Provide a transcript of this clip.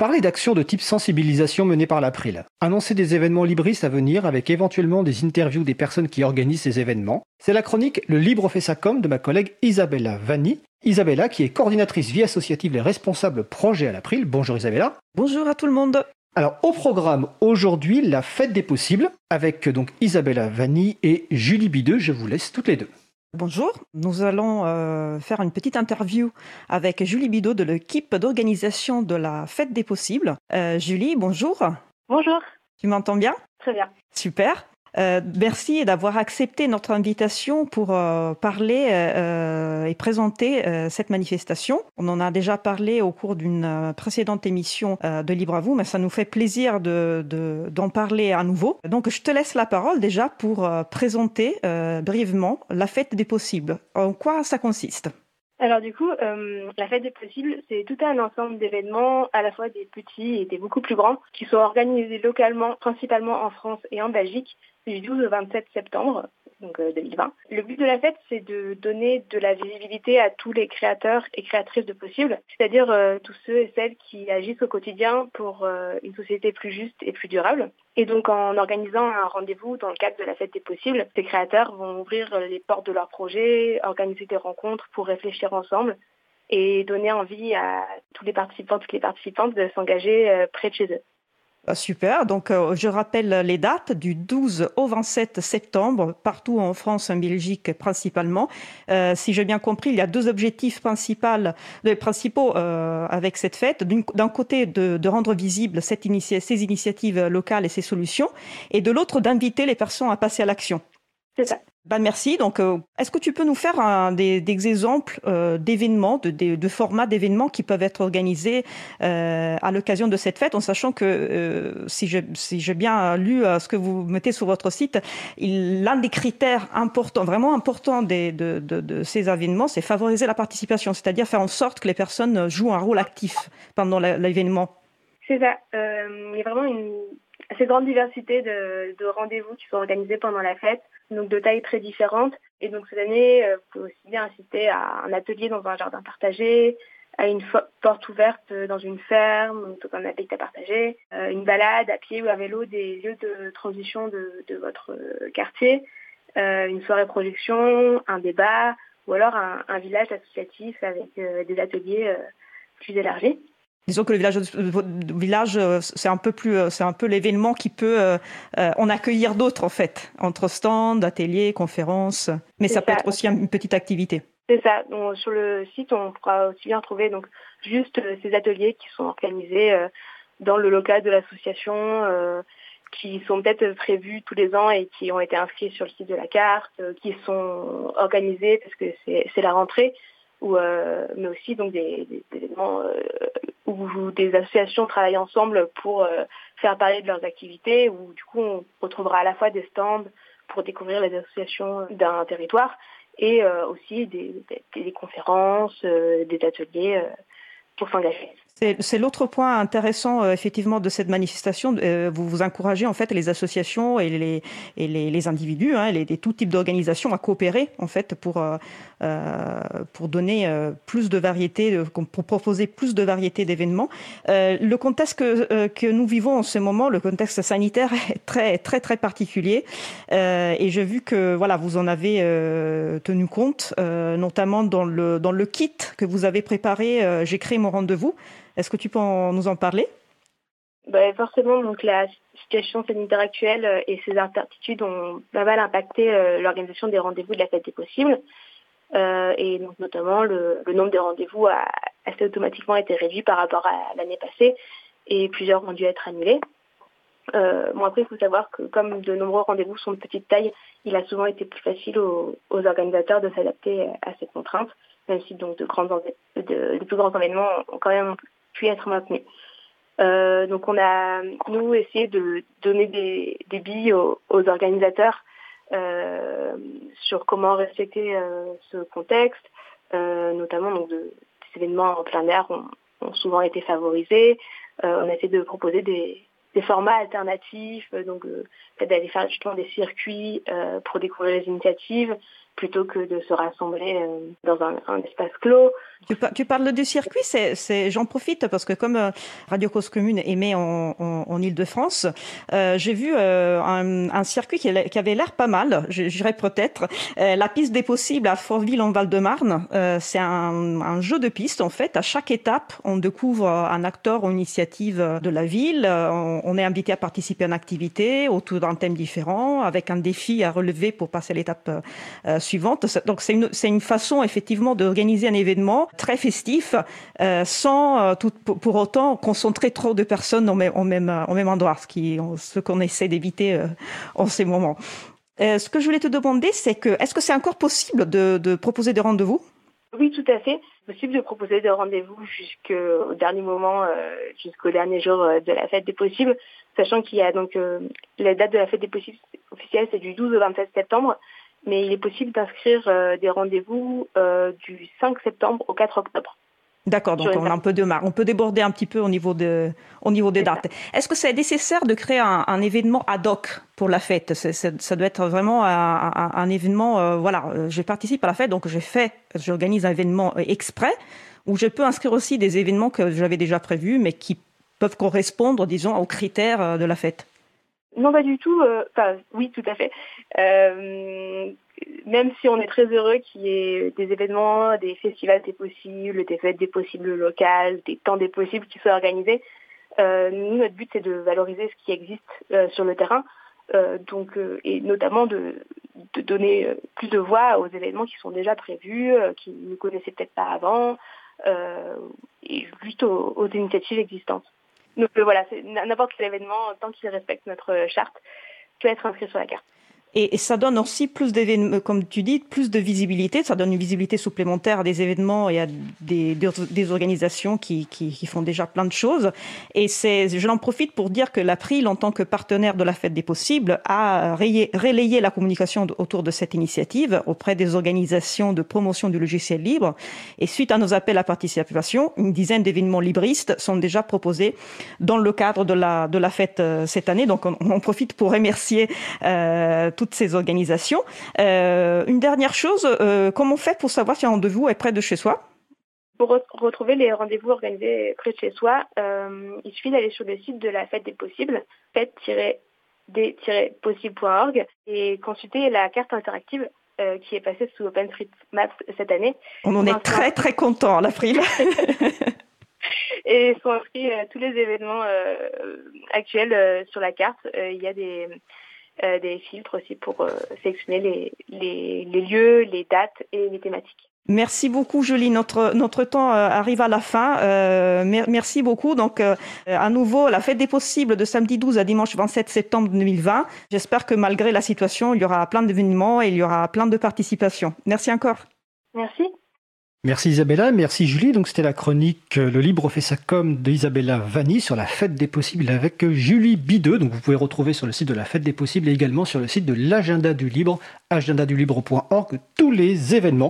Parler d'actions de type sensibilisation menées par l'April. Annoncer des événements libristes à venir avec éventuellement des interviews des personnes qui organisent ces événements. C'est la chronique Le Libre fait sa com de ma collègue Isabella Vanni. Isabella qui est coordinatrice vie associative et responsable projet à l'April. Bonjour Isabella. Bonjour à tout le monde. Alors au programme aujourd'hui, la fête des possibles avec donc Isabella Vanni et Julie Bideux. Je vous laisse toutes les deux. Bonjour, nous allons euh, faire une petite interview avec Julie Bidot de l'équipe d'organisation de la Fête des Possibles. Euh, Julie, bonjour. Bonjour. Tu m'entends bien? Très bien. Super. Euh, merci d'avoir accepté notre invitation pour euh, parler euh, et présenter cette manifestation. On en a déjà parlé au cours d'une précédente émission de Libre à vous, mais ça nous fait plaisir de, d'en parler à nouveau. Donc je te laisse la parole déjà pour présenter brièvement la fête des possibles. En quoi ça consiste? Alors du coup, la fête des possibles, c'est tout un ensemble d'événements, à la fois des petits et des beaucoup plus grands, qui sont organisés localement, principalement en France et en Belgique, du 12 au 27 septembre donc 2020. Euh, Le but de la fête, c'est de donner de la visibilité à tous les créateurs et créatrices de possibles, c'est-à-dire euh, tous ceux et celles qui agissent au quotidien pour euh, une société plus juste et plus durable. Et donc en organisant un rendez-vous dans le cadre de la fête des possibles, ces créateurs vont ouvrir les portes de leurs projets, organiser des rencontres pour réfléchir ensemble et donner envie à tous les participants, toutes les participantes de s'engager près de chez eux. Ah, super. Donc, euh, je rappelle les dates du 12 au 27 septembre, partout en France, en Belgique principalement. Euh, si j'ai bien compris, il y a deux objectifs principaux, euh, avec cette fête. D'un côté, de, rendre visible ces initiatives locales et ces solutions, et de l'autre, d'inviter les personnes à passer à l'action. C'est ça. Ben merci. Donc, euh, est-ce que tu peux nous faire des, exemples euh, d'événements, de, formats d'événements qui peuvent être organisés euh, à l'occasion de cette fête, en sachant que si j'ai si bien lu ce que vous mettez sur votre site, l'un des critères importants, vraiment importants de, de, ces événements, c'est favoriser la participation, c'est-à-dire faire en sorte que les personnes jouent un rôle actif pendant l'événement. C'est ça. il y a vraiment une assez grande diversité de rendez-vous qui sont organisés pendant la fête donc de tailles très différentes. Et donc cette année, euh, vous pouvez aussi bien assister à un atelier dans un jardin partagé, à une porte ouverte dans une ferme, donc un habitat partagé, euh, une balade à pied ou à vélo des lieux de transition de, de votre quartier, euh, une soirée projection, un débat, ou alors un, un village associatif avec des ateliers plus élargis. Disons que le village, le village euh, c'est un peu plus, euh, c'est un peu l'événement qui peut euh, en accueillir d'autres en fait, entre stands, ateliers, conférences. Mais ça, peut être aussi une petite activité. C'est ça. Donc, sur le site, on pourra aussi bien trouver donc juste ces ateliers qui sont organisés dans le local de l'association, qui sont peut-être prévus tous les ans et qui ont été inscrits sur le site de la carte, qui sont organisés parce que c'est la rentrée ou euh, mais aussi donc des, des, des événements euh, où des associations travaillent ensemble pour euh, faire parler de leurs activités, où du coup on retrouvera à la fois des stands pour découvrir les associations d'un territoire et euh, aussi des, des, des conférences, euh, des ateliers pour s'engager. C'est l'autre point intéressant euh, effectivement de cette manifestation. Euh, vous vous encouragez en fait les associations et les, et les, les individus, hein, les, les, tout types d'organisations à coopérer en fait pour euh, euh pour donner euh, plus de variété, pour proposer plus de variété d'événements. le contexte que, que nous vivons en ce moment, le contexte sanitaire est très très très particulier et j'ai vu que voilà vous en avez tenu compte, notamment dans le dans le kit que vous avez préparé. J'ai créé mon rendez-vous. Est-ce que tu peux nous en parler? Ben, Forcément, donc la situation sanitaire actuelle euh, et ses incertitudes ont pas mal impacté euh, l'organisation des rendez-vous de la fête des possibles. Euh, et donc notamment le, nombre de rendez-vous a assez automatiquement été réduit par rapport à l'année passée et plusieurs ont dû être annulés. Bon après il faut savoir que comme de nombreux rendez-vous sont de petite taille, il a souvent été plus facile aux, organisateurs de s'adapter à cette contrainte, même si donc de, de plus grands événements ont quand même pu être maintenu. Euh, donc on a nous essayé de donner des, billes aux, organisateurs euh, sur comment respecter euh, ce contexte, euh, notamment donc de, des événements en plein air ont, souvent été favorisés. On a essayé de proposer des, des formats alternatifs, donc d'aller faire justement des circuits pour découvrir les initiatives, plutôt que de se rassembler euh, dans un, espace clos. Tu, parles du circuit, c'est, j'en profite parce que comme euh, Radio Cause Commune émet en, en, en Ile-de-France, euh, j'ai vu un, un, circuit qui, avait l'air pas mal, j'irais peut-être. La piste des possibles à Fortville en Val-de-Marne, c'est un, un, jeu de piste en fait. À chaque étape, on découvre un acteur ou initiative de la ville. On, on, est invité à participer à une activité autour d'un thème différent, avec un défi à relever pour passer à l'étape suivante. Donc c'est une, une façon effectivement d'organiser un événement très festif, euh, sans euh, pour, autant concentrer trop de personnes au même, au même, endroit, ce qu'on essaie d'éviter euh, en ces moments. Ce que je voulais te demander, c'est que est-ce que c'est encore possible de, de proposer des rendez-vous? Oui, tout à fait. C'est possible de proposer des rendez-vous jusqu'au dernier moment, jusqu'au dernier jour de la fête des possibles, sachant qu'il y a donc la date de la fête des possibles officielle, c'est du 12 au 27 septembre mais il est possible d'inscrire euh, des rendez-vous euh, du 5 septembre au 4 octobre. D'accord, donc on a un peu de marre. On peut déborder un petit peu au niveau, de, au niveau des dates. Est-ce que c'est nécessaire de créer un, un, événement ad hoc pour la fête? C est, c est, Ça doit être vraiment un, un, un événement, euh, voilà, je participe à la fête, donc j'organise un événement exprès, où je peux inscrire aussi des événements que j'avais déjà prévus, mais qui peuvent correspondre, disons, aux critères de la fête? Non, pas du tout. Enfin, oui, tout à fait. Euh, même si on est très heureux qu'il y ait des événements, des festivals des possibles, des fêtes des possibles locales, des temps des possibles qui soient organisés, euh, nous, notre but, c'est de valoriser ce qui existe euh, sur le terrain, euh, donc, euh, et notamment de, de, donner plus de voix aux événements qui sont déjà prévus, qui ne connaissaient peut-être pas avant, et juste aux, aux, initiatives existantes. Donc voilà, n'importe quel événement, tant qu'il respecte notre charte, peut être inscrit sur la carte. Et, et, ça donne aussi plus d'événements, comme tu dis, plus de visibilité. Ça donne une visibilité supplémentaire à des événements et à des, des, des organisations qui, qui, qui, font déjà plein de choses. Et c'est, je l'en profite pour dire que l'April, en tant que partenaire de la Fête des Possibles, a rayé, relayé la communication autour de cette initiative auprès des organisations de promotion du logiciel libre. Et suite à nos appels à participation, une dizaine d'événements libristes sont déjà proposés dans le cadre de la, de la fête euh, cette année. Donc, on, on profite pour remercier euh, toutes ces organisations. Euh, une dernière chose, euh, comment on fait pour savoir si un rendez-vous est près de chez soi? Pour re retrouver les rendez-vous organisés près de chez soi, euh, il suffit d'aller sur le site de la Fête des Possibles, fête-des-possibles.org, et consulter la carte interactive euh, qui est passée sous OpenStreetMaps cette année. On en est très très content, l'April. et sont inscrits tous les événements actuels sur la carte. Il y a des euh, des filtres aussi pour euh, sélectionner les, les, les, lieux, les dates et les thématiques. Merci beaucoup, Julie. Notre, notre temps euh, arrive à la fin. Euh, merci beaucoup. Donc, euh, à nouveau, la fête des possibles de samedi 12 à dimanche 27 septembre 2020. J'espère que malgré la situation, il y aura plein d'événements et il y aura plein de participations. Merci encore. Merci. Merci Isabella, merci Julie. Donc c'était la chronique Le Libre fait sa com d'Isabella Vanni sur la fête des possibles avec Julie Bideux. Donc vous pouvez retrouver sur le site de la fête des possibles et également sur le site de l'agenda du libre, agendadulibre.org, tous les événements.